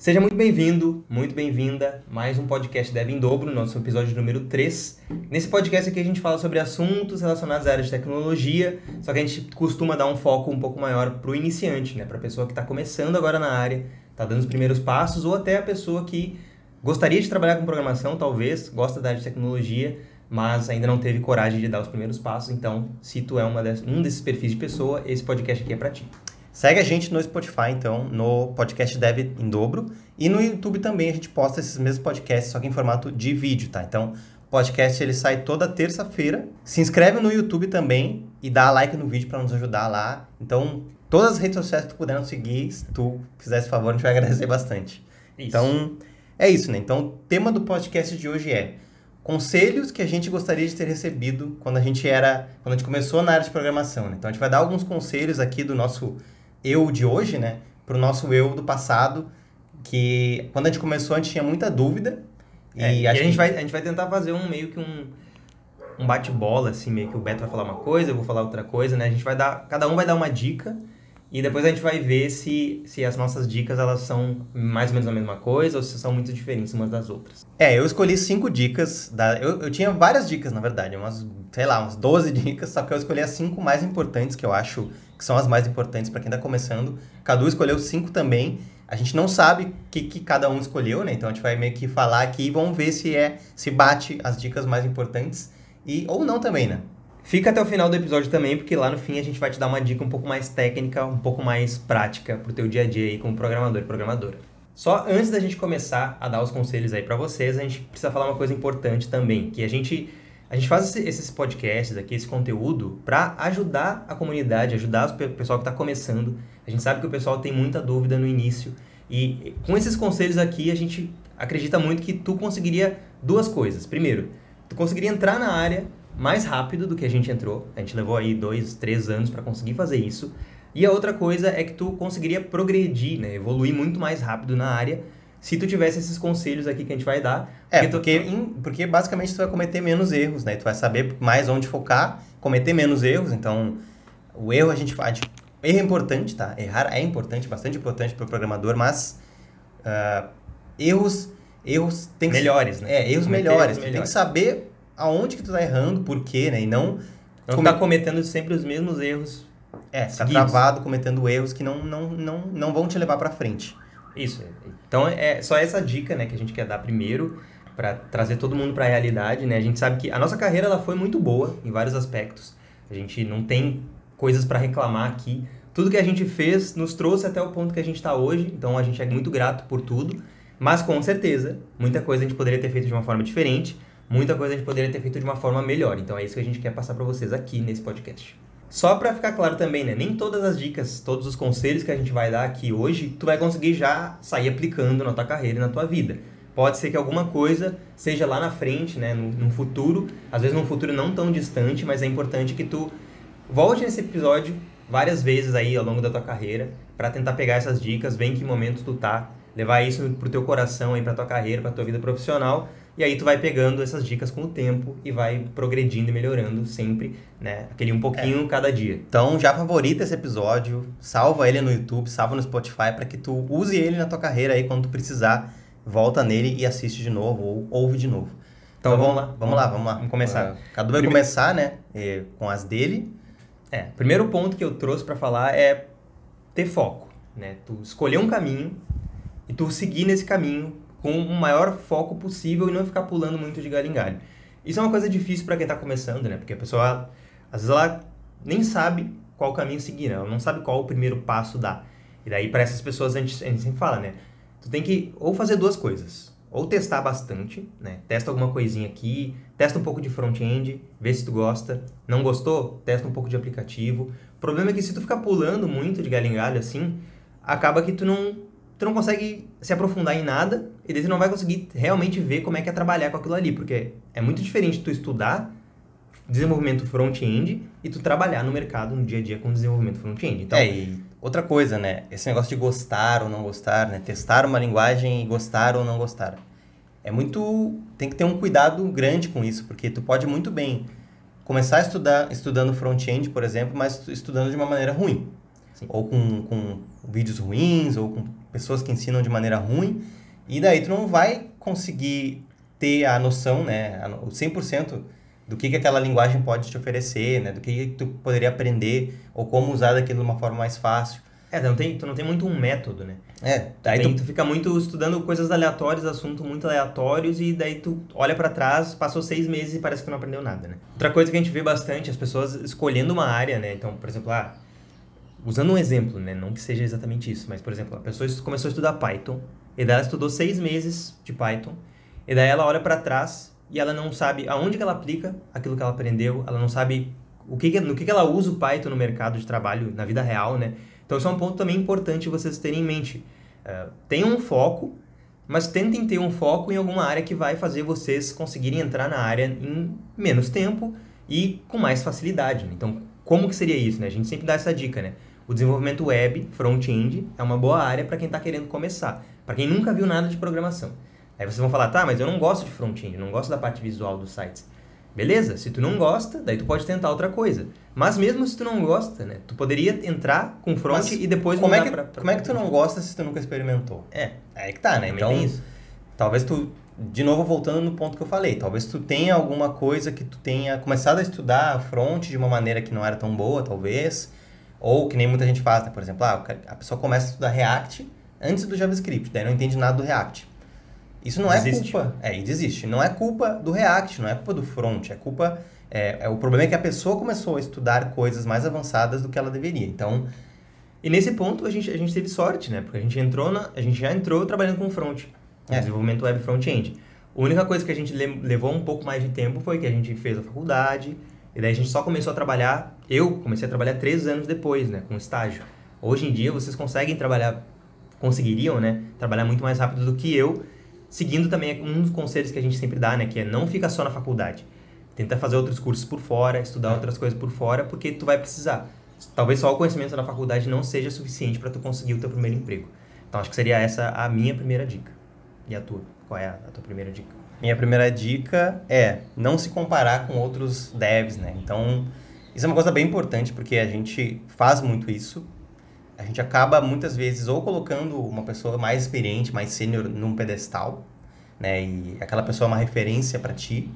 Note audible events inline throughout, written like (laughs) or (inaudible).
Seja muito bem-vindo, muito bem-vinda. Mais um podcast Dev em Dobro, nosso episódio número 3. Nesse podcast aqui a gente fala sobre assuntos relacionados à área de tecnologia, só que a gente costuma dar um foco um pouco maior para o iniciante, né? para a pessoa que está começando agora na área, está dando os primeiros passos, ou até a pessoa que gostaria de trabalhar com programação, talvez, gosta da área de tecnologia, mas ainda não teve coragem de dar os primeiros passos. Então, se tu é uma dessas, um desses perfis de pessoa, esse podcast aqui é para ti. Segue a gente no Spotify, então, no podcast Dev em dobro. E no YouTube também a gente posta esses mesmos podcasts, só que em formato de vídeo, tá? Então, o podcast ele sai toda terça-feira. Se inscreve no YouTube também e dá like no vídeo para nos ajudar lá. Então, todas as redes sociais que tu puder nos seguir, se tu fizer esse favor, a gente vai agradecer bastante. Isso. Então, é isso, né? Então, o tema do podcast de hoje é conselhos que a gente gostaria de ter recebido quando a gente era, quando a gente começou na área de programação, né? Então, a gente vai dar alguns conselhos aqui do nosso eu de hoje, né, para o nosso eu do passado, que quando a gente começou a gente tinha muita dúvida. É, e, a, gente que... vai, a gente vai tentar fazer um meio que um, um bate-bola, assim, meio que o Beto vai falar uma coisa, eu vou falar outra coisa, né? A gente vai dar, cada um vai dar uma dica e depois a gente vai ver se, se as nossas dicas elas são mais ou menos a mesma coisa ou se são muito diferentes umas das outras. É, eu escolhi cinco dicas. Da, eu, eu tinha várias dicas, na verdade, umas, sei lá, umas 12 (laughs) dicas, só que eu escolhi as cinco mais importantes que eu acho que são as mais importantes para quem está começando. Cadu escolheu cinco também. A gente não sabe o que, que cada um escolheu, né? Então a gente vai meio que falar aqui e vamos ver se é se bate as dicas mais importantes e ou não também, né? Fica até o final do episódio também, porque lá no fim a gente vai te dar uma dica um pouco mais técnica, um pouco mais prática pro teu dia a dia aí como programador e programadora. Só antes da gente começar a dar os conselhos aí para vocês, a gente precisa falar uma coisa importante também, que a gente a gente faz esses podcasts aqui, esse conteúdo, para ajudar a comunidade, ajudar o pessoal que está começando. A gente sabe que o pessoal tem muita dúvida no início. E com esses conselhos aqui, a gente acredita muito que tu conseguiria duas coisas. Primeiro, tu conseguiria entrar na área mais rápido do que a gente entrou. A gente levou aí dois, três anos para conseguir fazer isso. E a outra coisa é que tu conseguiria progredir, né? evoluir muito mais rápido na área se tu tivesse esses conselhos aqui que a gente vai dar. É, porque, tu... porque basicamente tu vai cometer menos erros, né? Tu vai saber mais onde focar, cometer menos erros. Então, o erro a gente faz. Erro é importante, tá? Errar é importante, bastante importante para o programador, mas uh, erros, erros tem que melhores, né? É, erros melhores. melhores. tem que saber aonde que tu tá errando, por quê, né? E não... Não come... cometendo sempre os mesmos erros É, tá travado, cometendo erros que não, não, não, não vão te levar para frente. Isso. Então, é só essa dica, né, que a gente quer dar primeiro para trazer todo mundo para a realidade, né? A gente sabe que a nossa carreira ela foi muito boa em vários aspectos. A gente não tem coisas para reclamar aqui. Tudo que a gente fez nos trouxe até o ponto que a gente está hoje, então a gente é muito grato por tudo. Mas com certeza, muita coisa a gente poderia ter feito de uma forma diferente muita coisa a gente poderia ter feito de uma forma melhor. Então é isso que a gente quer passar para vocês aqui nesse podcast. Só para ficar claro também, né? Nem todas as dicas, todos os conselhos que a gente vai dar aqui hoje, tu vai conseguir já sair aplicando na tua carreira e na tua vida. Pode ser que alguma coisa seja lá na frente, né? No, no futuro, às vezes num futuro não tão distante, mas é importante que tu volte nesse episódio várias vezes aí ao longo da tua carreira para tentar pegar essas dicas, ver em que momento tu tá, levar isso pro teu coração aí, pra tua carreira, pra tua vida profissional e aí tu vai pegando essas dicas com o tempo e vai progredindo e melhorando sempre, né? Aquele um pouquinho é. cada dia. Então já favorita esse episódio, salva ele no YouTube, salva no Spotify para que tu use ele na tua carreira aí quando tu precisar, volta nele e assiste de novo ou ouve de novo. Então, então vamos lá, vamos lá, vamos lá. Vamos começar. Uh, Cadu vai Primeiro... começar, né, com as dele. É, primeiro ponto que eu trouxe para falar é ter foco, né? Tu escolher um caminho e tu seguir nesse caminho com o maior foco possível e não ficar pulando muito de galho em galho. Isso é uma coisa difícil para quem está começando, né? Porque a pessoa, às vezes, ela nem sabe qual caminho seguir, né? Ela não sabe qual o primeiro passo dar. E daí, para essas pessoas, a gente, a gente sempre fala, né? Tu tem que ou fazer duas coisas. Ou testar bastante, né? Testa alguma coisinha aqui, testa um pouco de front-end, vê se tu gosta. Não gostou? Testa um pouco de aplicativo. O problema é que se tu ficar pulando muito de galho em galho assim, acaba que tu não tu não consegue se aprofundar em nada e daí tu não vai conseguir realmente ver como é que é trabalhar com aquilo ali, porque é muito diferente tu estudar desenvolvimento front-end e tu trabalhar no mercado no dia a dia com desenvolvimento front-end. Então, é, e outra coisa, né? Esse negócio de gostar ou não gostar, né? Testar uma linguagem e gostar ou não gostar. É muito... Tem que ter um cuidado grande com isso, porque tu pode muito bem começar a estudar estudando front-end, por exemplo, mas estudando de uma maneira ruim. Sim. Ou com, com vídeos ruins, ou com pessoas que ensinam de maneira ruim, e daí tu não vai conseguir ter a noção, né, o 100% do que, que aquela linguagem pode te oferecer, né, do que, que tu poderia aprender, ou como usar daquilo de uma forma mais fácil. É, tu não tem, tu não tem muito um método, né? É, daí tu, tu fica muito estudando coisas aleatórias, assuntos muito aleatórios, e daí tu olha para trás, passou seis meses e parece que tu não aprendeu nada, né? Outra coisa que a gente vê bastante, as pessoas escolhendo uma área, né? Então, por exemplo, ah, usando um exemplo, né? Não que seja exatamente isso, mas, por exemplo, a pessoa começou a estudar Python, e daí ela estudou seis meses de Python, e daí ela olha para trás e ela não sabe aonde que ela aplica aquilo que ela aprendeu, ela não sabe o que, no que, que ela usa o Python no mercado de trabalho, na vida real, né? Então, isso é um ponto também importante vocês terem em mente. Uh, tenham um foco, mas tentem ter um foco em alguma área que vai fazer vocês conseguirem entrar na área em menos tempo e com mais facilidade. Né? Então, como que seria isso? Né? A gente sempre dá essa dica, né? O desenvolvimento web, front-end, é uma boa área para quem está querendo começar. Para quem nunca viu nada de programação. Aí vocês vão falar, tá, mas eu não gosto de front-end, não gosto da parte visual dos sites. Beleza, se tu não gosta, daí tu pode tentar outra coisa. Mas mesmo se tu não gosta, né, tu poderia entrar com front Mas e depois como é que, pra, pra... Como é que tu não gosta se tu nunca experimentou? É, é aí que tá, né? Então, isso. talvez tu, de novo voltando no ponto que eu falei, talvez tu tenha alguma coisa que tu tenha começado a estudar front de uma maneira que não era tão boa, talvez, ou que nem muita gente faz, né? Por exemplo, ah, a pessoa começa a estudar React antes do JavaScript, daí não entende nada do React. Isso não desiste. é culpa. É, e desiste. Não é culpa do React, não é culpa do front, é culpa. É, é, o problema é que a pessoa começou a estudar coisas mais avançadas do que ela deveria. Então. E nesse ponto a gente, a gente teve sorte, né? Porque a gente entrou na, a gente já entrou trabalhando com front, com é. desenvolvimento web front-end. A única coisa que a gente levou um pouco mais de tempo foi que a gente fez a faculdade, e daí a gente só começou a trabalhar. Eu comecei a trabalhar três anos depois, né? Com estágio. Hoje em dia vocês conseguem trabalhar, conseguiriam, né? Trabalhar muito mais rápido do que eu seguindo também um dos conselhos que a gente sempre dá, né, que é não fica só na faculdade. Tenta fazer outros cursos por fora, estudar outras coisas por fora, porque tu vai precisar. Talvez só o conhecimento na faculdade não seja suficiente para tu conseguir o teu primeiro emprego. Então acho que seria essa a minha primeira dica. E a tua? Qual é a, tua primeira dica? Minha primeira dica é não se comparar com outros devs, né? Então, isso é uma coisa bem importante porque a gente faz muito isso a gente acaba muitas vezes ou colocando uma pessoa mais experiente, mais sênior num pedestal, né, e aquela pessoa é uma referência para ti,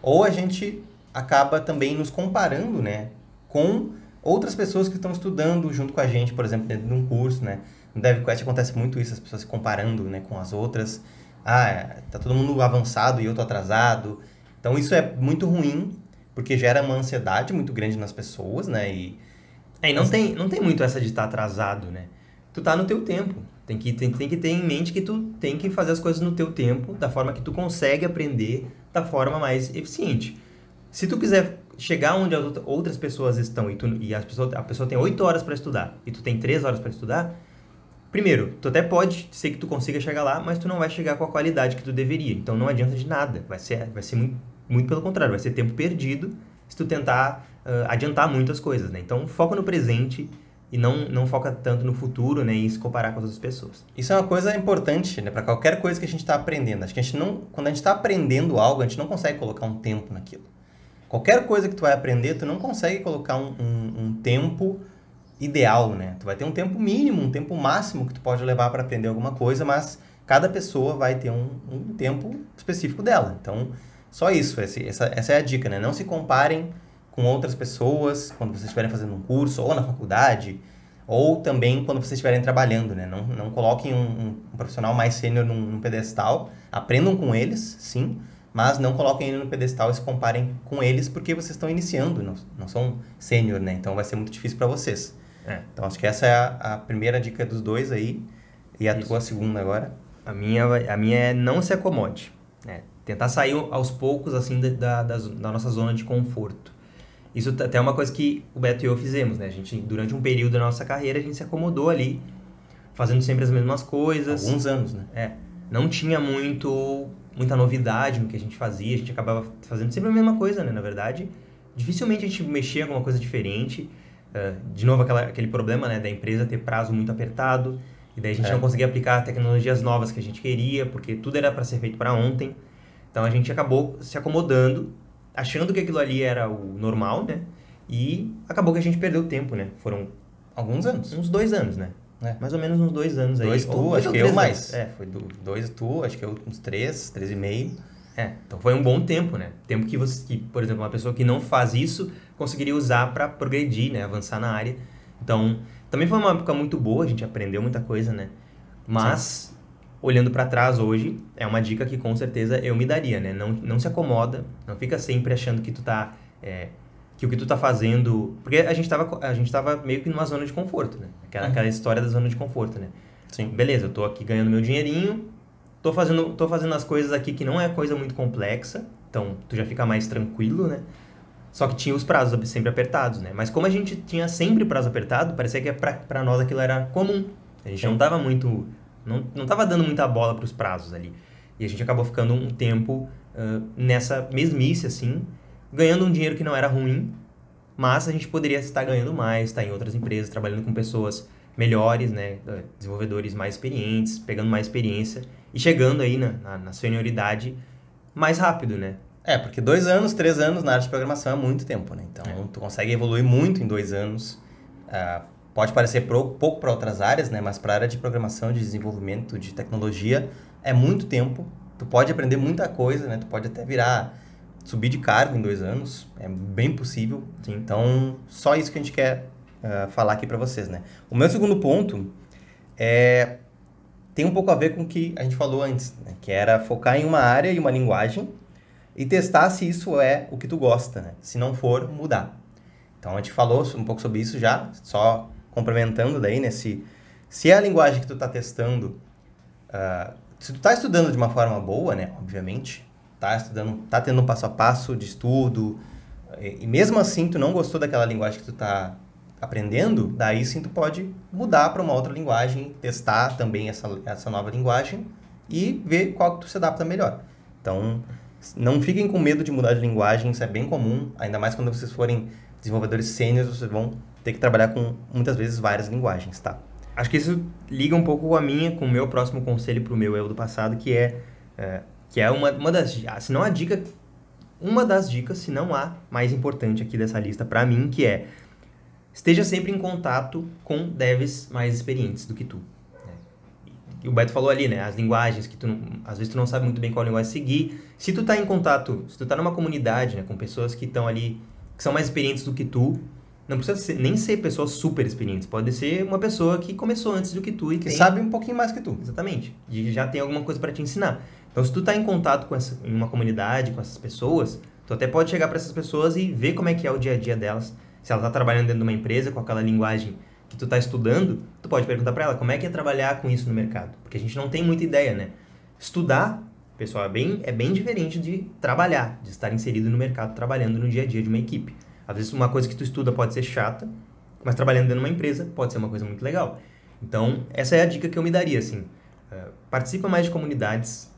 ou a gente acaba também nos comparando, né, com outras pessoas que estão estudando junto com a gente, por exemplo, dentro de um curso, né? No DevQuest acontece muito isso, as pessoas se comparando, né, com as outras. Ah, tá todo mundo avançado e eu tô atrasado. Então isso é muito ruim, porque gera uma ansiedade muito grande nas pessoas, né? E é, e não, tem, não tem muito essa de estar tá atrasado, né? Tu tá no teu tempo. Tem que, tem, tem que ter em mente que tu tem que fazer as coisas no teu tempo, da forma que tu consegue aprender da forma mais eficiente. Se tu quiser chegar onde as outras pessoas estão e, tu, e a, pessoa, a pessoa tem 8 horas para estudar e tu tem 3 horas para estudar, primeiro, tu até pode ser que tu consiga chegar lá, mas tu não vai chegar com a qualidade que tu deveria. Então não adianta de nada. Vai ser, vai ser muito, muito pelo contrário, vai ser tempo perdido se tu tentar uh, adiantar muitas coisas, né? Então, foca no presente e não, não foca tanto no futuro, né? E se comparar com as outras pessoas. Isso é uma coisa importante, né? Para qualquer coisa que a gente está aprendendo. Acho que a gente não... Quando a gente está aprendendo algo, a gente não consegue colocar um tempo naquilo. Qualquer coisa que tu vai aprender, tu não consegue colocar um, um, um tempo ideal, né? Tu vai ter um tempo mínimo, um tempo máximo que tu pode levar para aprender alguma coisa, mas cada pessoa vai ter um, um tempo específico dela. Então, só isso, esse, essa, essa é a dica, né? Não se comparem com outras pessoas quando vocês estiverem fazendo um curso ou na faculdade, ou também quando vocês estiverem trabalhando, né? Não, não coloquem um, um profissional mais sênior num, num, pedestal, aprendam com eles, sim, mas não coloquem ele no pedestal e se comparem com eles porque vocês estão iniciando, não, não são sênior, né? Então vai ser muito difícil para vocês. É. Então acho que essa é a, a, primeira dica dos dois aí, e a Isso. tua segunda agora? A minha, a minha é não se acomode, né? Tentar sair aos poucos, assim, da, da, da nossa zona de conforto. Isso até é uma coisa que o Beto e eu fizemos, né? A gente, durante um período da nossa carreira, a gente se acomodou ali, fazendo sempre as mesmas coisas. Alguns anos, né? É. Não tinha muito, muita novidade no que a gente fazia, a gente acabava fazendo sempre a mesma coisa, né? Na verdade, dificilmente a gente mexia em alguma coisa diferente. Uh, de novo, aquela, aquele problema, né? Da empresa ter prazo muito apertado, e daí a gente é. não conseguia aplicar tecnologias novas que a gente queria, porque tudo era para ser feito para ontem. Então a gente acabou se acomodando, achando que aquilo ali era o normal, né? E acabou que a gente perdeu tempo, né? Foram alguns anos, uns dois anos, né? É. Mais ou menos uns dois anos dois aí. Dois tu, acho que eu mais. É, foi do, dois tu, acho que eu uns três, três e meio. É, então foi um bom tempo, né? Tempo que você, que, por exemplo, uma pessoa que não faz isso conseguiria usar para progredir, né? Avançar na área. Então, também foi uma época muito boa, a gente aprendeu muita coisa, né? Mas, Sim. Olhando para trás hoje, é uma dica que com certeza eu me daria, né? Não, não se acomoda, não fica sempre achando que tu tá... É, que o que tu tá fazendo... Porque a gente tava, a gente tava meio que numa zona de conforto, né? Aquela, uhum. aquela história da zona de conforto, né? Sim. Beleza, eu tô aqui ganhando meu dinheirinho, tô fazendo, tô fazendo as coisas aqui que não é coisa muito complexa, então tu já fica mais tranquilo, né? Só que tinha os prazos sempre apertados, né? Mas como a gente tinha sempre prazo apertado, parecia que para nós aquilo era comum. A gente não tava muito... Não, não tava dando muita bola para os prazos ali. E a gente acabou ficando um tempo uh, nessa mesmice, assim, ganhando um dinheiro que não era ruim, mas a gente poderia estar ganhando mais, estar em outras empresas, trabalhando com pessoas melhores, né, desenvolvedores mais experientes, pegando mais experiência e chegando aí na, na, na senioridade mais rápido, né? É, porque dois anos, três anos na área de programação é muito tempo, né? Então, é. tu consegue evoluir muito em dois anos. Uh, pode parecer pouco para outras áreas, né? Mas para a área de programação, de desenvolvimento, de tecnologia, é muito tempo. Tu pode aprender muita coisa, né? Tu pode até virar subir de cargo em dois anos, é bem possível. Sim. Então, só isso que a gente quer uh, falar aqui para vocês, né? O meu segundo ponto é tem um pouco a ver com o que a gente falou antes, né? que era focar em uma área e uma linguagem e testar se isso é o que tu gosta, né? Se não for, mudar. Então, a gente falou um pouco sobre isso já, só complementando daí, né? Se, se é a linguagem que tu está testando, uh, se tu está estudando de uma forma boa, né? Obviamente, tá estudando, tá tendo um passo a passo de estudo, e, e mesmo assim tu não gostou daquela linguagem que tu tá aprendendo, daí sim tu pode mudar para uma outra linguagem, testar também essa, essa nova linguagem e ver qual que tu se adapta melhor. Então, não fiquem com medo de mudar de linguagem, isso é bem comum, ainda mais quando vocês forem desenvolvedores sêniores, vocês vão ter que trabalhar com muitas vezes várias linguagens, tá? Acho que isso liga um pouco a minha com o meu próximo conselho para o meu eu do passado, que é, é que é uma, uma das, se não a dica, uma das dicas, se não a mais importante aqui dessa lista para mim, que é esteja sempre em contato com devs mais experientes do que tu. Né? O Beto falou ali, né? As linguagens que tu às vezes tu não sabe muito bem qual linguagem seguir. Se tu tá em contato, se tu tá numa comunidade, né, com pessoas que estão ali, que são mais experientes do que tu, não precisa ser, nem ser pessoas super experientes. Pode ser uma pessoa que começou antes do que tu e que tem... sabe um pouquinho mais que tu. Exatamente. E já tem alguma coisa para te ensinar. Então, se tu tá em contato com essa, em uma comunidade, com essas pessoas, tu até pode chegar para essas pessoas e ver como é que é o dia a dia delas. Se ela tá trabalhando dentro de uma empresa com aquela linguagem que tu tá estudando, tu pode perguntar para ela como é que é trabalhar com isso no mercado, porque a gente não tem muita ideia, né? Estudar, pessoal, é bem é bem diferente de trabalhar, de estar inserido no mercado trabalhando no dia a dia de uma equipe. Às vezes uma coisa que tu estuda pode ser chata, mas trabalhando dentro de uma empresa pode ser uma coisa muito legal. Então, essa é a dica que eu me daria, assim. Uh, participa mais de comunidades,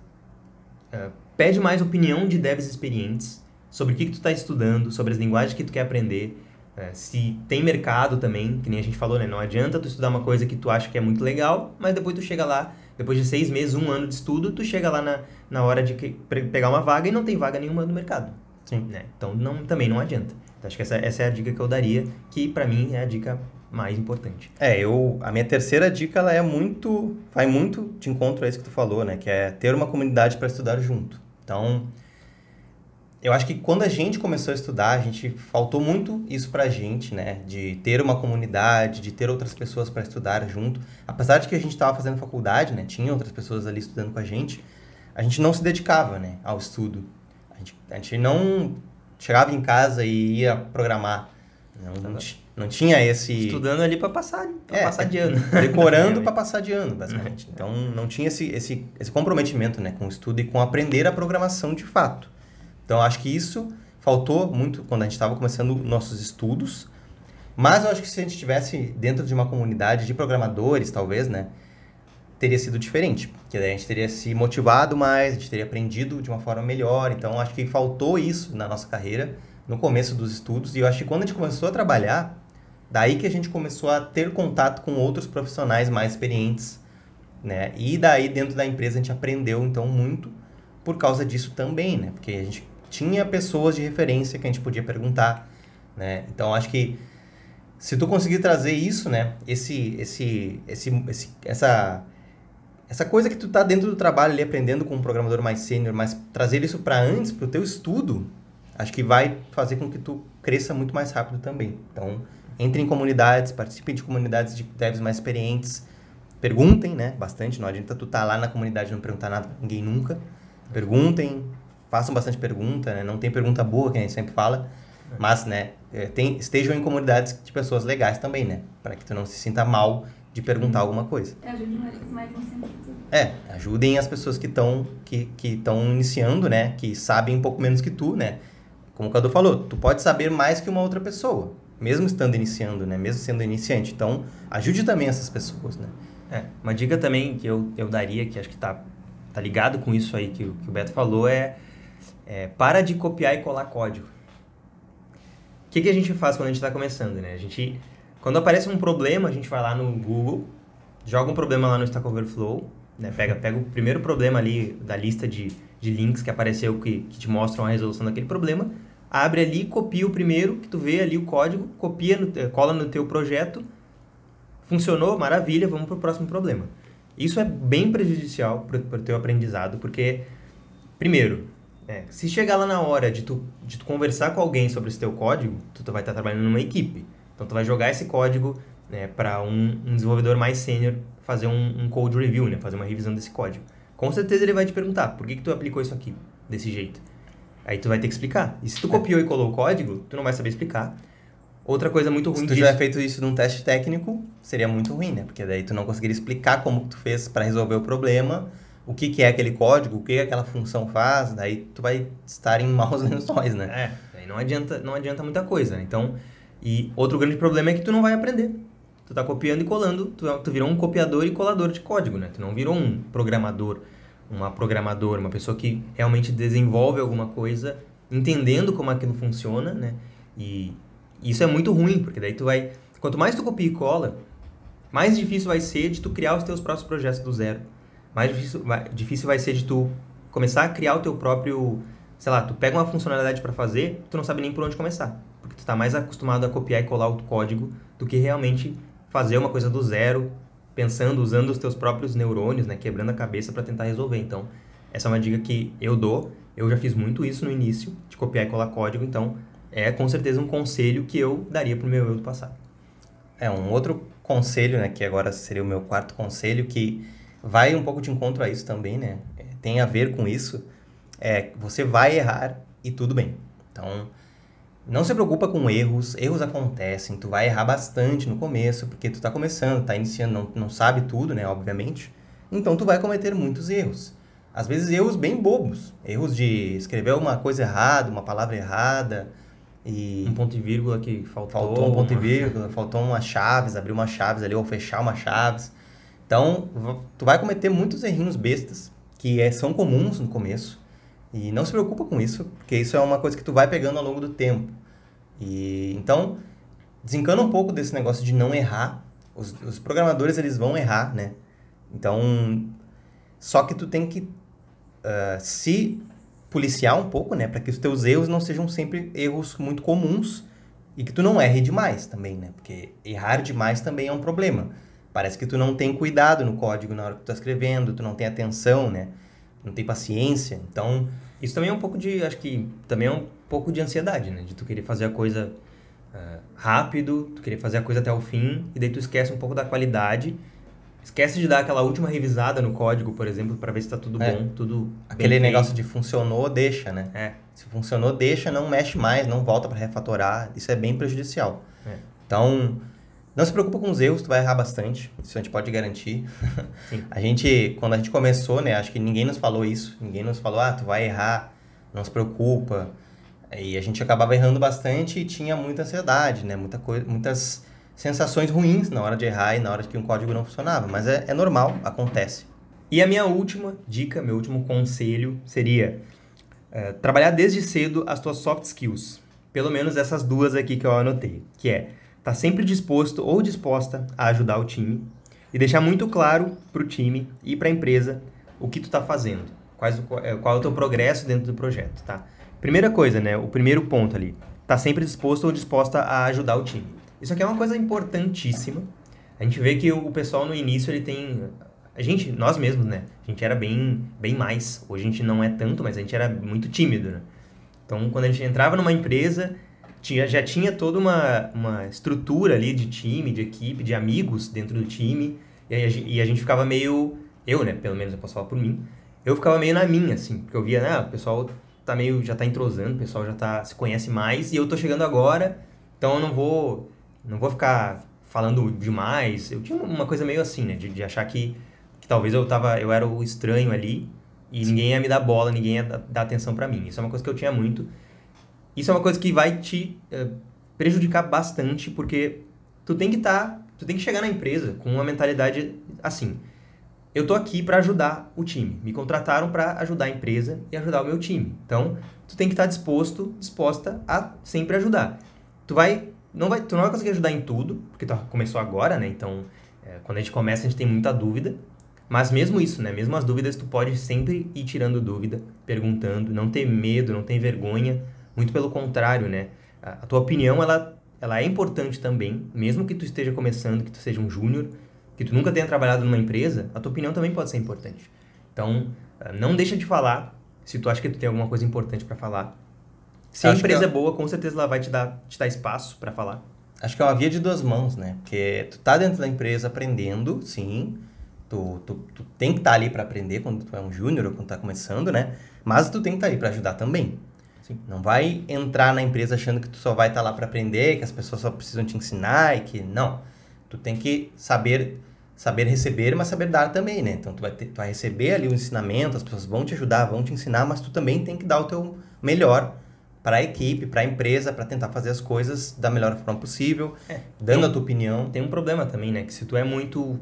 uh, pede mais opinião de devs experientes sobre o que, que tu está estudando, sobre as linguagens que tu quer aprender, uh, se tem mercado também, que nem a gente falou, né? Não adianta tu estudar uma coisa que tu acha que é muito legal, mas depois tu chega lá, depois de seis meses, um ano de estudo, tu chega lá na, na hora de que, pegar uma vaga e não tem vaga nenhuma no mercado. Sim. Né? Então, não, também não adianta. Então, acho que essa, essa é a dica que eu daria, que para mim é a dica mais importante. É, eu a minha terceira dica ela é muito vai muito de encontro a isso que tu falou, né, que é ter uma comunidade para estudar junto. Então, eu acho que quando a gente começou a estudar, a gente faltou muito isso pra gente, né, de ter uma comunidade, de ter outras pessoas para estudar junto. Apesar de que a gente estava fazendo faculdade, né, tinha outras pessoas ali estudando com a gente, a gente não se dedicava, né, ao estudo. A gente, a gente não chegava em casa e ia programar. Não, não, não tinha esse. Estudando ali para passar, pra é, passar de ano. (laughs) Decorando para (laughs) passar de ano, basicamente. Então não tinha esse, esse, esse comprometimento né, com o estudo e com aprender a programação de fato. Então acho que isso faltou muito quando a gente estava começando nossos estudos. Mas eu acho que se a gente estivesse dentro de uma comunidade de programadores, talvez, né? Teria sido diferente. Porque a gente teria se motivado mais, a gente teria aprendido de uma forma melhor. Então acho que faltou isso na nossa carreira no começo dos estudos. E eu acho que quando a gente começou a trabalhar, daí que a gente começou a ter contato com outros profissionais mais experientes, né? E daí dentro da empresa a gente aprendeu então muito por causa disso também, né? Porque a gente tinha pessoas de referência que a gente podia perguntar, né? Então acho que se tu conseguir trazer isso, né, esse, esse, esse, esse, essa, essa coisa que tu tá dentro do trabalho ali aprendendo com um programador mais sênior, mas trazer isso para antes, pro teu estudo, acho que vai fazer com que tu cresça muito mais rápido também. Então, entre em comunidades, participem de comunidades de devs mais experientes, perguntem, né, bastante, não adianta tu tá lá na comunidade e não perguntar nada pra ninguém nunca. Perguntem, façam bastante pergunta, né? Não tem pergunta boa, que a gente sempre fala. Mas, né, é, tem, estejam em comunidades de pessoas legais também, né? Para que tu não se sinta mal de perguntar hum. alguma coisa. Ajudem mais. É, ajudem as pessoas que estão que estão iniciando, né? Que sabem um pouco menos que tu, né? Como o Cadu falou, tu pode saber mais que uma outra pessoa, mesmo estando iniciando, né? Mesmo sendo iniciante. Então, ajude também essas pessoas, né? É, uma dica também que eu, eu daria, que acho que tá, tá ligado com isso aí que, que o Beto falou, é, é para de copiar e colar código. O que, que a gente faz quando a gente está começando, né? A gente, quando aparece um problema, a gente vai lá no Google, joga um problema lá no Stack Overflow, né? Pega, pega o primeiro problema ali da lista de, de links que apareceu que, que te mostram a resolução daquele problema, abre ali, copia o primeiro, que tu vê ali o código, copia, no, cola no teu projeto, funcionou, maravilha, vamos para o próximo problema. Isso é bem prejudicial para o teu aprendizado, porque, primeiro, é, se chegar lá na hora de tu, de tu conversar com alguém sobre esse teu código, tu, tu vai estar trabalhando numa equipe. Então, tu vai jogar esse código né, para um, um, desenvolvedor mais sênior fazer um, um, code review, né, fazer uma revisão desse código. Com certeza ele vai te perguntar, por que, que tu aplicou isso aqui desse jeito? Aí tu vai ter que explicar. E se tu copiou e colou o código, tu não vai saber explicar. Outra coisa muito ruim Se tu disso... tiver feito isso num teste técnico, seria muito ruim, né? Porque daí tu não conseguiria explicar como tu fez para resolver o problema o que, que é aquele código, o que aquela função faz, daí tu vai estar em maus (laughs) lençóis, né? É, aí não adianta, não adianta muita coisa, né? Então, e outro grande problema é que tu não vai aprender. Tu tá copiando e colando, tu, tu virou um copiador e colador de código, né? Tu não virou um programador, uma programadora, uma pessoa que realmente desenvolve alguma coisa, entendendo como aquilo funciona, né? E isso é muito ruim, porque daí tu vai... Quanto mais tu copia e cola, mais difícil vai ser de tu criar os teus próprios projetos do zero mais difícil, difícil vai ser de tu começar a criar o teu próprio, sei lá, tu pega uma funcionalidade para fazer, tu não sabe nem por onde começar, porque tu tá mais acostumado a copiar e colar o código do que realmente fazer uma coisa do zero, pensando, usando os teus próprios neurônios, né, quebrando a cabeça para tentar resolver. Então, essa é uma dica que eu dou. Eu já fiz muito isso no início, de copiar e colar código, então é com certeza um conselho que eu daria pro meu eu do passado. É um outro conselho, né, que agora seria o meu quarto conselho, que vai um pouco de encontro a isso também, né? É, tem a ver com isso. É, você vai errar e tudo bem. Então, não se preocupa com erros. Erros acontecem. Tu vai errar bastante no começo, porque tu tá começando, tá iniciando, não, não sabe tudo, né? Obviamente. Então, tu vai cometer muitos erros. Às vezes, erros bem bobos. Erros de escrever uma coisa errada, uma palavra errada. E um ponto e vírgula que faltou. Faltou um ponto e (laughs) vírgula, faltou umas chaves, abrir umas chaves ali, ou fechar umas chaves. Então, tu vai cometer muitos errinhos bestas, que é, são comuns no começo. E não se preocupa com isso, porque isso é uma coisa que tu vai pegando ao longo do tempo. E então, desencana um pouco desse negócio de não errar. Os, os programadores, eles vão errar, né? Então, só que tu tem que uh, se policiar um pouco, né? Para que os teus erros não sejam sempre erros muito comuns e que tu não erre demais também, né? Porque errar demais também é um problema parece que tu não tem cuidado no código na hora que tu tá escrevendo, tu não tem atenção, né? Não tem paciência. Então, isso também é um pouco de, acho que também é um pouco de ansiedade, né? De tu querer fazer a coisa uh, rápido, tu querer fazer a coisa até o fim, e daí tu esquece um pouco da qualidade. Esquece de dar aquela última revisada no código, por exemplo, para ver se tá tudo é. bom, tudo Aquele negócio de funcionou, deixa, né? É. Se funcionou, deixa, não mexe mais, não volta para refatorar. Isso é bem prejudicial. É. Então, não se preocupa com os erros, tu vai errar bastante, isso a gente pode garantir. (laughs) a gente, quando a gente começou, né, acho que ninguém nos falou isso, ninguém nos falou, ah, tu vai errar, não se preocupa. E a gente acabava errando bastante e tinha muita ansiedade, né, muita coisa, muitas sensações ruins na hora de errar e na hora que um código não funcionava, mas é, é normal, acontece. E a minha última dica, meu último conselho seria é, trabalhar desde cedo as tuas soft skills. Pelo menos essas duas aqui que eu anotei, que é tá sempre disposto ou disposta a ajudar o time e deixar muito claro para o time e para a empresa o que tu está fazendo, quais, é, qual é o teu progresso dentro do projeto, tá? Primeira coisa, né? O primeiro ponto ali, tá sempre disposto ou disposta a ajudar o time. Isso aqui é uma coisa importantíssima. A gente vê que o pessoal no início ele tem a gente, nós mesmos, né? A gente era bem, bem mais. Hoje a gente não é tanto, mas a gente era muito tímido, né? Então, quando a gente entrava numa empresa, tinha, já tinha toda uma, uma estrutura ali de time, de equipe, de amigos dentro do time. E, a, e a gente ficava meio... Eu, né? Pelo menos eu posso falar por mim. Eu ficava meio na minha, assim. Porque eu via, né? O pessoal tá meio... Já tá entrosando, o pessoal já tá, se conhece mais. E eu tô chegando agora, então eu não vou... Não vou ficar falando demais. Eu tinha uma coisa meio assim, né? De, de achar que talvez eu tava, eu era o estranho ali e Sim. ninguém ia me dar bola, ninguém ia dar atenção para mim. Isso é uma coisa que eu tinha muito. Isso é uma coisa que vai te uh, prejudicar bastante porque tu tem que estar, tá, tu tem que chegar na empresa com uma mentalidade assim. Eu tô aqui para ajudar o time. Me contrataram para ajudar a empresa e ajudar o meu time. Então, tu tem que estar tá disposto, disposta a sempre ajudar. Tu vai não vai, tu não vai conseguir ajudar em tudo, porque tu começou agora, né? Então, é, quando a gente começa, a gente tem muita dúvida. Mas mesmo isso, né? Mesmo as dúvidas, tu pode sempre ir tirando dúvida, perguntando, não ter medo, não ter vergonha. Muito pelo contrário, né? A, tua opinião, ela, ela é importante também. Mesmo que tu esteja começando, que tu seja um júnior, que tu nunca tenha trabalhado numa empresa, a tua opinião também pode ser importante. Então, ah, não deixa de falar se tu acha que tu tem alguma coisa importante para falar. Se a empresa é... é boa, com certeza ela vai te dar, te dar espaço para falar. Acho que é uma via de duas mãos, né? Porque tu tá dentro da empresa aprendendo, sim, Tu, tu, tu tem que estar tá ali para aprender quando tu é um júnior ou quando tá começando, né? Mas tu tem que estar tá ali para ajudar também. Sim. Não vai entrar na empresa achando que tu só vai estar tá lá para aprender, que as pessoas só precisam te ensinar e que não. Tu tem que saber saber receber, mas saber dar também, né? Então tu vai, ter, tu vai receber ali o ensinamento, as pessoas vão te ajudar, vão te ensinar, mas tu também tem que dar o teu melhor para a equipe, para a empresa, para tentar fazer as coisas da melhor forma possível, é, dando tem, a tua opinião. Tem um problema também, né? Que se tu é muito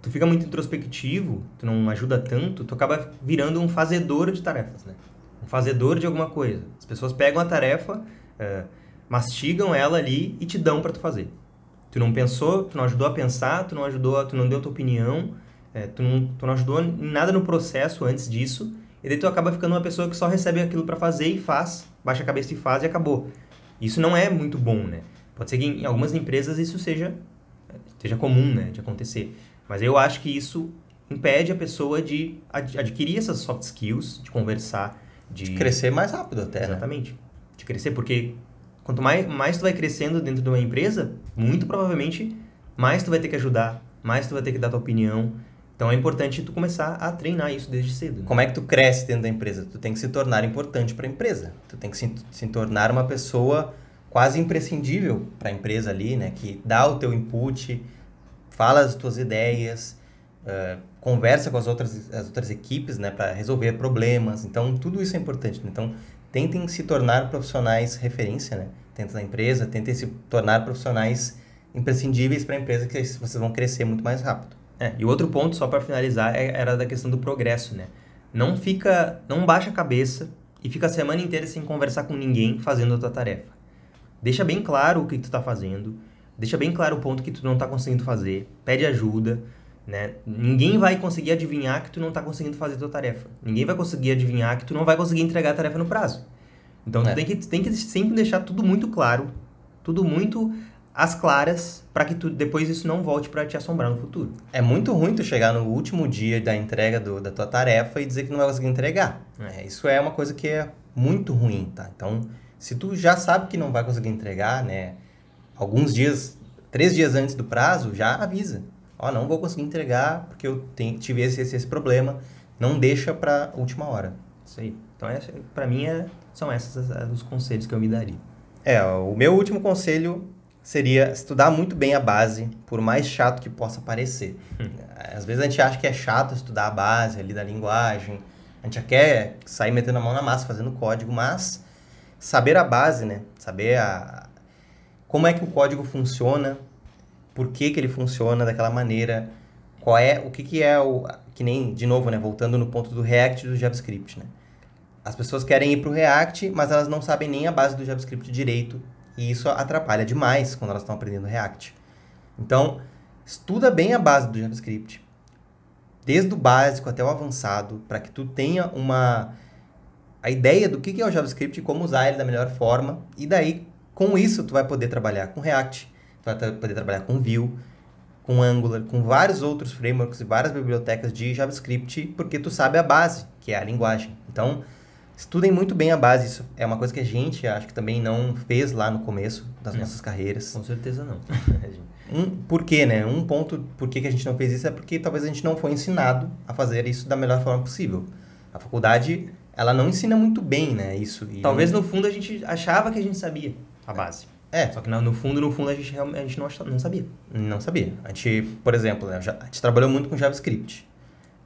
tu fica muito introspectivo, tu não ajuda tanto, tu acaba virando um fazedor de tarefas, né? Um fazedor de alguma coisa. As pessoas pegam a tarefa, é, mastigam ela ali e te dão para tu fazer. Tu não pensou, tu não ajudou a pensar, tu não ajudou, tu não deu tua opinião, é, tu, não, tu não ajudou em nada no processo antes disso, e daí tu acaba ficando uma pessoa que só recebe aquilo para fazer e faz, baixa a cabeça e faz e acabou. Isso não é muito bom, né? Pode ser que em algumas empresas isso seja, seja comum, né, de acontecer. Mas eu acho que isso impede a pessoa de ad adquirir essas soft skills, de conversar, de... de crescer mais rápido até? Exatamente. Né? De crescer, porque quanto mais, mais tu vai crescendo dentro de uma empresa, muito provavelmente mais tu vai ter que ajudar, mais tu vai ter que dar tua opinião. Então é importante tu começar a treinar isso desde cedo. Né? Como é que tu cresce dentro da empresa? Tu tem que se tornar importante para a empresa. Tu tem que se, se tornar uma pessoa quase imprescindível para a empresa ali, né? Que dá o teu input, fala as tuas ideias, uh, conversa com as outras, as outras equipes, né, para resolver problemas. Então, tudo isso é importante. Né? Então, tentem se tornar profissionais referência, né, dentro da empresa, tentem se tornar profissionais imprescindíveis para a empresa, que vocês vão crescer muito mais rápido. É, e o outro ponto, só para finalizar, é, era da questão do progresso, né? Não fica, não baixa a cabeça e fica a semana inteira sem conversar com ninguém fazendo a tua tarefa. Deixa bem claro o que tu está fazendo, deixa bem claro o ponto que tu não está conseguindo fazer, pede ajuda, né? Ninguém vai conseguir adivinhar que tu não está conseguindo fazer a tua tarefa. Ninguém vai conseguir adivinhar que tu não vai conseguir entregar a tarefa no prazo. Então, é. tu tem que, tem que sempre deixar tudo muito claro, tudo muito às claras, para que tu, depois isso não volte para te assombrar no futuro. É muito ruim tu chegar no último dia da entrega do, da tua tarefa e dizer que não vai conseguir entregar. É. Isso é uma coisa que é muito ruim, tá? Então, se tu já sabe que não vai conseguir entregar, né? alguns dias, três dias antes do prazo, já avisa. Ó, oh, não vou conseguir entregar porque eu tenho, tive esse, esse, esse problema. Não deixa para última hora. Isso aí. Então, para mim, é, são esses os conselhos que eu me daria. É, o meu último conselho seria estudar muito bem a base, por mais chato que possa parecer. Hum. Às vezes a gente acha que é chato estudar a base ali da linguagem, a gente já quer sair metendo a mão na massa, fazendo código, mas saber a base, né? Saber a, como é que o código funciona, por que, que ele funciona daquela maneira, qual é, o que, que é o, que nem, de novo, né, voltando no ponto do React e do JavaScript, né? As pessoas querem ir para o React, mas elas não sabem nem a base do JavaScript direito, e isso atrapalha demais quando elas estão aprendendo React. Então, estuda bem a base do JavaScript, desde o básico até o avançado, para que tu tenha uma a ideia do que é o JavaScript e como usar ele da melhor forma, e daí com isso, tu vai poder trabalhar com React, tra- poder trabalhar com Vue, com Angular, com vários outros frameworks e várias bibliotecas de JavaScript, porque tu sabe a base, que é a linguagem. Então, estudem muito bem a base. Isso é uma coisa que a gente acho que também não fez lá no começo das Não. nossas carreiras. Com certeza não. (laughs) Um, por quê, né? Um ponto por que que a gente não fez isso é porque talvez a gente não foi ensinado a fazer isso da melhor forma possível. A faculdade, ela não ensina muito bem, né? Isso. E Talvez no fundo a gente achava que a gente sabia a base. É, Só que no fundo, no fundo, a gente, a gente não, não sabia. Não sabia. A gente, por exemplo, né, a gente trabalhou muito com JavaScript.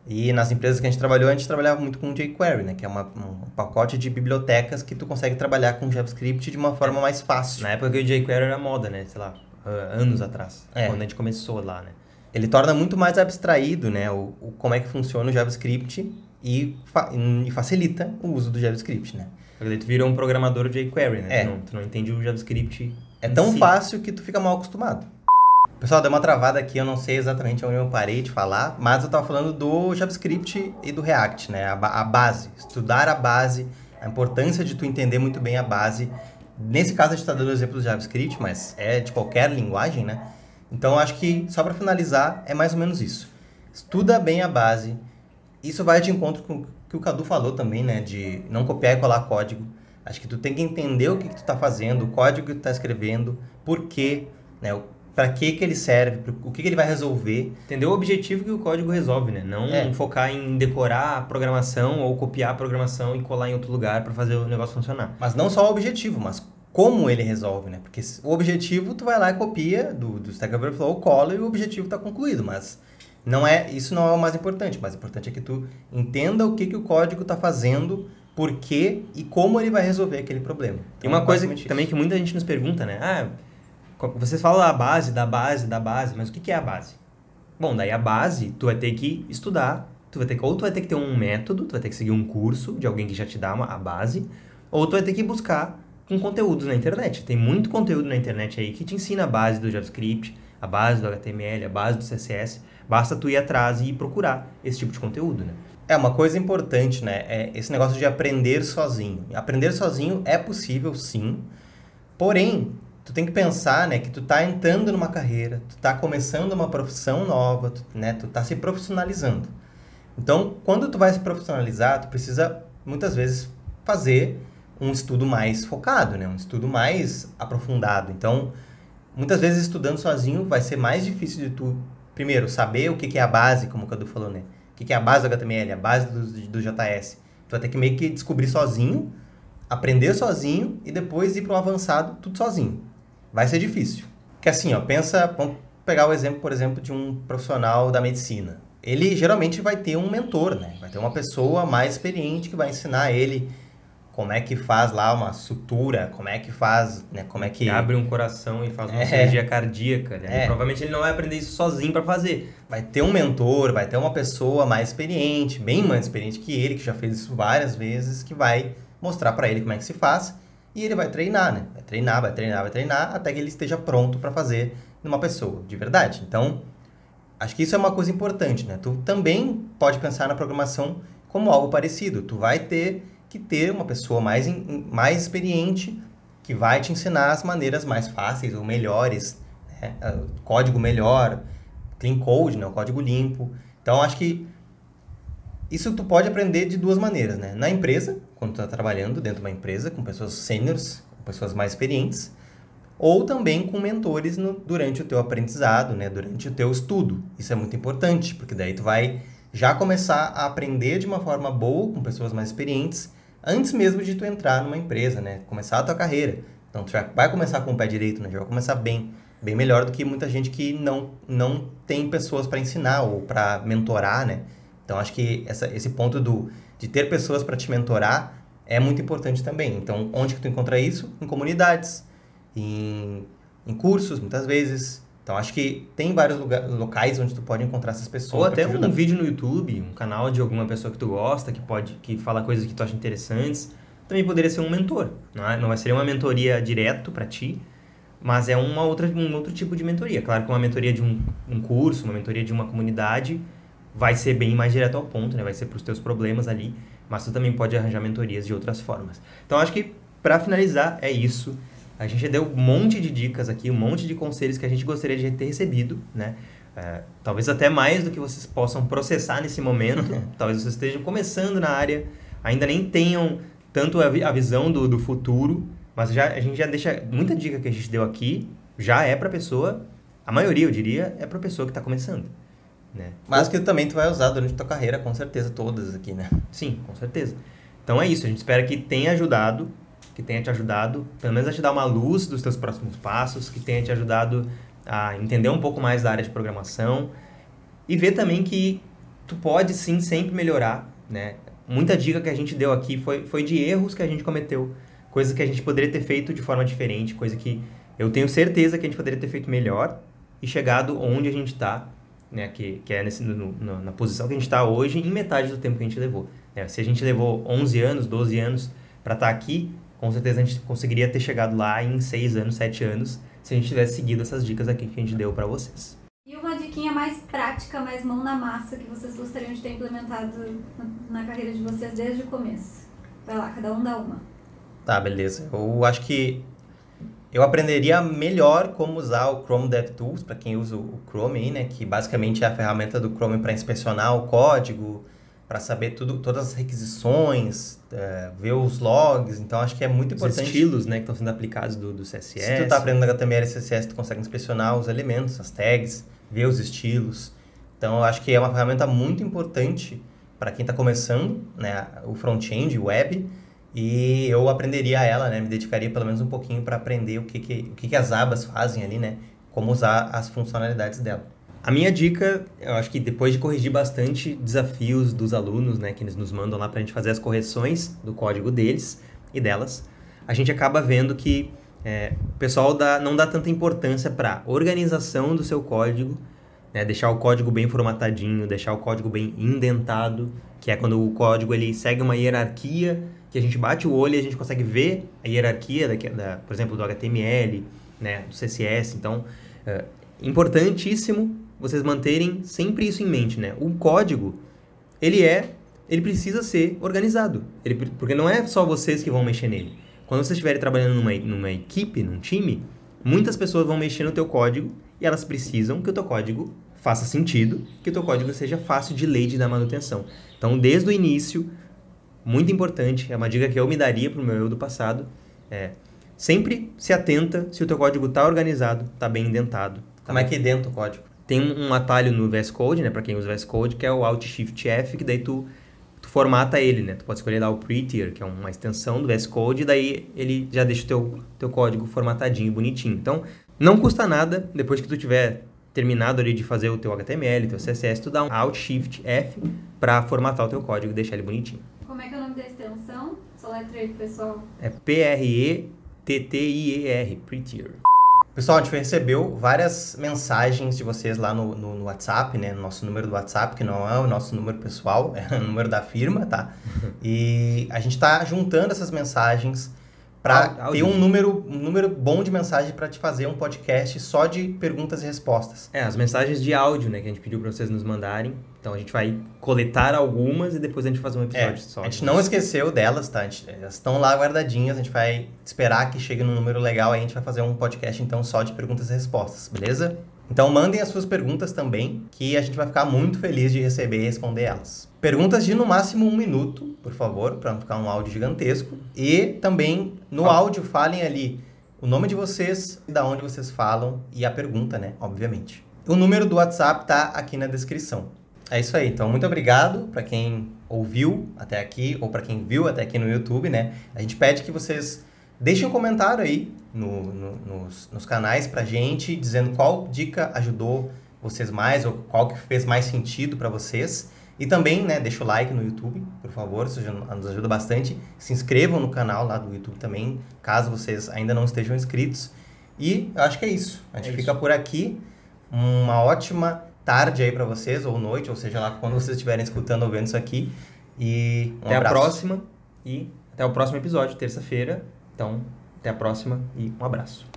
E nas empresas que a gente trabalhou, a gente trabalhava muito com jQuery, né? Que é uma, um pacote de bibliotecas que tu consegue trabalhar com JavaScript de uma forma mais fácil. Na época que o jQuery era moda, né? Sei lá, ah, anos atrás. É. Quando a gente começou lá, né? Ele torna muito mais abstraído, né? O, o- como é que funciona o JavaScript e, fa- e facilita o uso do JavaScript, né? Porque tu virou um programador de jQuery, né? É. Tu, não, tu não entende o JavaScript É tão si. fácil que tu fica mal acostumado. Pessoal, deu uma travada aqui, eu não sei exatamente onde eu parei de falar, mas eu tava falando do JavaScript e do React, né? A, a base, estudar a base, a importância de tu entender muito bem a base. Nesse caso a gente tá dando o exemplo do JavaScript, mas é de qualquer linguagem, né? Então eu acho que, só para finalizar, é mais ou menos isso. Estuda bem a base. Isso vai de encontro com o que o Cadu falou também, né? De não copiar e colar código. Acho que tu tem que entender o que, que tu tá fazendo, o código que tu tá escrevendo, por quê, né? Pra que que ele serve, pro- o que que ele vai resolver. Entendeu o objetivo que o código resolve, né? Não É. focar em decorar a programação ou copiar a programação e colar em outro lugar para fazer o negócio funcionar. Mas não só o objetivo, mas como ele resolve, né? Porque o objetivo tu vai lá e copia do, do Stack Overflow, cola e o objetivo está concluído, mas não é, isso não é o mais importante. O mais importante é que tu entenda o que, que o código está fazendo, por quê e como ele vai resolver aquele problema. E uma Então, coisa que, também que muita gente nos pergunta, né? Ah, vocês falam da base, da base, da base, mas o que que é a base? Bom, daí a base, tu vai ter que estudar, tu vai ter que, ou tu vai ter que ter um método, tu vai ter que seguir um curso de alguém que já te dá uma, a base, ou tu vai ter que buscar com conteúdos na internet. Tem muito conteúdo na internet aí que te ensina a base do JavaScript, a base do HTML, a base do CSS. Basta tu ir atrás e procurar esse tipo de conteúdo, né? É uma coisa importante, né? É esse negócio de aprender sozinho. Aprender sozinho é possível, sim. Porém, tu tem que pensar, né, que tu tá entrando numa carreira, tu tá começando uma profissão nova, tu, né, tu tá se profissionalizando. Então, quando tu vai se profissionalizar, tu precisa muitas vezes fazer um estudo mais focado, né, um estudo mais aprofundado. Então, muitas vezes estudando sozinho vai ser mais difícil de tu primeiro saber o que que é a base, como o Cadu falou, né? O que que é a base do HTML, a base do, do JS. Tu vai ter que meio que descobrir sozinho, aprender sozinho e depois ir pro avançado tudo sozinho. Vai ser difícil. Que assim, ó, pensa, vamos pegar o exemplo, por exemplo, de um profissional da medicina. Ele geralmente vai ter um mentor, né? Vai ter uma pessoa mais experiente que vai ensinar ele como é que faz lá uma sutura, como é que faz, né? Como é que abre um coração e faz uma É. cirurgia cardíaca, né? É. Provavelmente ele não vai aprender isso sozinho para fazer. vai ter um mentor, vai ter uma pessoa mais experiente, bem mais experiente que ele, que já fez isso várias vezes, que vai mostrar pra ele como é que se faz e ele vai treinar, né? Vai treinar, vai treinar, vai treinar até que ele esteja pronto pra fazer numa pessoa de verdade. Então, acho que isso é uma coisa importante, né? Tu também pode pensar na programação como algo parecido. Tu vai ter que ter uma pessoa mais, mais experiente que vai te ensinar as maneiras mais fáceis ou melhores, né? Ah, código melhor, clean code, né? o código limpo. Então, acho que isso tu pode aprender de duas maneiras, né? Na empresa, quando tu está trabalhando dentro de uma empresa com pessoas seniors, com pessoas mais experientes, ou também com mentores no- durante o teu aprendizado, né? Durante o teu estudo. Isso é muito importante, porque daí tu vai já começar a aprender de uma forma boa com pessoas mais experientes antes mesmo de tu entrar numa empresa, né? Começar a tua carreira. Então tu já vai começar com o pé direito, né? Já vai começar bem, bem melhor do que muita gente que não não tem pessoas para ensinar ou para mentorar, né? Então acho que essa, esse ponto do de ter pessoas para te mentorar é muito importante também. Então onde que tu encontra isso? Em comunidades, em, em cursos, muitas vezes. Então acho que tem vários lugar, locais onde tu pode encontrar essas pessoas. Ou até um vídeo no YouTube, um canal de alguma pessoa que tu gosta, que pode que fala coisas que tu acha interessantes. Também poderia ser um mentor. Não, é? não vai ser uma mentoria direto para ti, mas é uma outra, um outro tipo de mentoria. Claro que uma mentoria de um, um curso, uma mentoria de uma comunidade vai ser bem mais direto ao ponto, né? Vai ser para os teus problemas ali, mas tu também pode arranjar mentorias de outras formas. Então acho que para finalizar é isso. A gente já deu um monte de dicas aqui, um monte de conselhos que a gente gostaria de ter recebido, né? É, talvez até mais do que vocês possam processar nesse momento. (laughs) talvez vocês estejam começando na área, ainda nem tenham tanto a, vi a visão do, do futuro, mas já, a gente já deixa muita dica que a gente deu aqui, já é para pessoa, a maioria eu diria, é para pessoa que está começando. Né? Mas que também tu vai usar durante a tua carreira, com certeza, todas aqui, né? Sim, com certeza. Então é isso, a gente espera que tenha ajudado, que tenha te ajudado, pelo menos a te dar uma luz dos teus próximos passos, que tenha te ajudado a entender um pouco mais da área de programação e ver também que tu pode sim sempre melhorar, né? Muita dica que a gente deu aqui foi, foi de erros que a gente cometeu, coisas que a gente poderia ter feito de forma diferente, coisa que eu tenho certeza que a gente poderia ter feito melhor e chegado onde a gente está, né? Que, que é nesse, no, no, na posição que a gente está hoje em metade do tempo que a gente levou. Né? Se a gente levou 11 anos, 12 anos para estar tá aqui, com certeza a gente conseguiria ter chegado lá em 6 anos, 7 anos, se a gente tivesse seguido essas dicas aqui que a gente deu para vocês. E uma diquinha mais prática, mais mão na massa, que vocês gostariam de ter implementado na carreira de vocês desde o começo? Vai lá, cada um dá uma. Tá, beleza. Eu acho que eu aprenderia melhor como usar o Chrome DevTools, para quem usa o Chrome aí, né, que basicamente é a ferramenta do Chrome para inspecionar o código, para saber tudo, todas as requisições, é, ver os logs. Então, acho que é muito importante. Os estilos, né, que estão sendo aplicados do, do CSS. Se tu está aprendendo HTML e CSS, tu consegue inspecionar os elementos, as tags, ver os estilos. Então, acho que é uma ferramenta muito importante para quem está começando, né, o front-end, o web. E eu aprenderia ela, né, me dedicaria pelo menos um pouquinho para aprender o que, que, o que, que as abas fazem ali, né, como usar as funcionalidades dela. A minha dica, eu acho que depois de corrigir bastante desafios dos alunos, né, que eles nos mandam lá para a gente fazer as correções do código deles e delas, a gente acaba vendo que é, o pessoal dá, não dá tanta importância para organização do seu código, né, deixar o código bem formatadinho, deixar o código bem indentado, que é quando o código ele segue uma hierarquia que a gente bate o olho e a gente consegue ver a hierarquia, da, da por exemplo, do HTML, né, do CSS. Então, é importantíssimo vocês manterem sempre isso em mente, né? O código, ele é, ele precisa ser organizado, ele, porque não é só vocês que vão mexer nele. Quando vocês estiverem trabalhando numa, numa equipe, num time, muitas pessoas vão mexer no teu código e elas precisam que o teu código faça sentido, que o teu código seja fácil de ler e de dar manutenção. Então, desde o início, muito importante, é uma dica que eu me daria para o meu eu do passado, é sempre se atenta se o teu código está organizado, está bem indentado. Tá Como bem... é que dentro o código? Tem um atalho no VS Code, né, para quem usa VS Code, que é o Alt Shift F, que daí tu, tu formata ele, né? Tu pode escolher dar o Prettier, que é uma extensão do VS Code, e daí ele já deixa o teu, teu código formatadinho, bonitinho. Então, não custa nada, depois que tu tiver terminado ali de fazer o teu HTML, teu CSS, tu dá um Alt Shift F para formatar o teu código e deixar ele bonitinho. Como é que é o nome da extensão? Só letra aí, pessoal. É P-R-E-T-T-I-E-R, Prettier. Pessoal, a gente recebeu várias mensagens de vocês lá no, no, no, WhatsApp, né? No nosso número do WhatsApp, que não é o nosso número pessoal, (laughs) é o número da firma, tá? (laughs) E a gente está juntando essas mensagens para ter um número, um número bom de mensagens para te fazer um podcast só de perguntas e respostas. É, as mensagens de áudio, né? Que a gente pediu para vocês nos mandarem. Então a gente vai coletar algumas e depois a gente faz um episódio é, só. A gente não esqueceu delas, tá? Gente, elas estão lá guardadinhas, a gente vai esperar que chegue num número legal, aí a gente vai fazer um podcast então só de perguntas e respostas, beleza? Então mandem as suas perguntas também, que a gente vai ficar muito feliz de receber e responder elas. Perguntas de no máximo um minuto, por favor, para não ficar um áudio gigantesco. E também no Fala. áudio falem ali o nome de vocês, da onde vocês falam e a pergunta, né? Obviamente. O número do WhatsApp tá aqui na descrição. É isso aí. Então, muito obrigado para quem ouviu até aqui ou para quem viu até aqui no YouTube, né? A gente pede que vocês deixem um comentário aí no, no, nos, nos canais pra gente, dizendo qual dica ajudou vocês mais ou qual que fez mais sentido para vocês. E também, né, deixa o like no YouTube, por favor, isso nos ajuda bastante. Se inscrevam no canal lá do YouTube também, caso vocês ainda não estejam inscritos. E eu acho que é isso. A gente é fica por aqui. Uma ótima tarde aí para vocês, ou noite, ou seja lá quando vocês estiverem escutando ou vendo isso aqui. E um até abraço. a próxima e até o próximo episódio, terça-feira. Então, até a próxima e um abraço.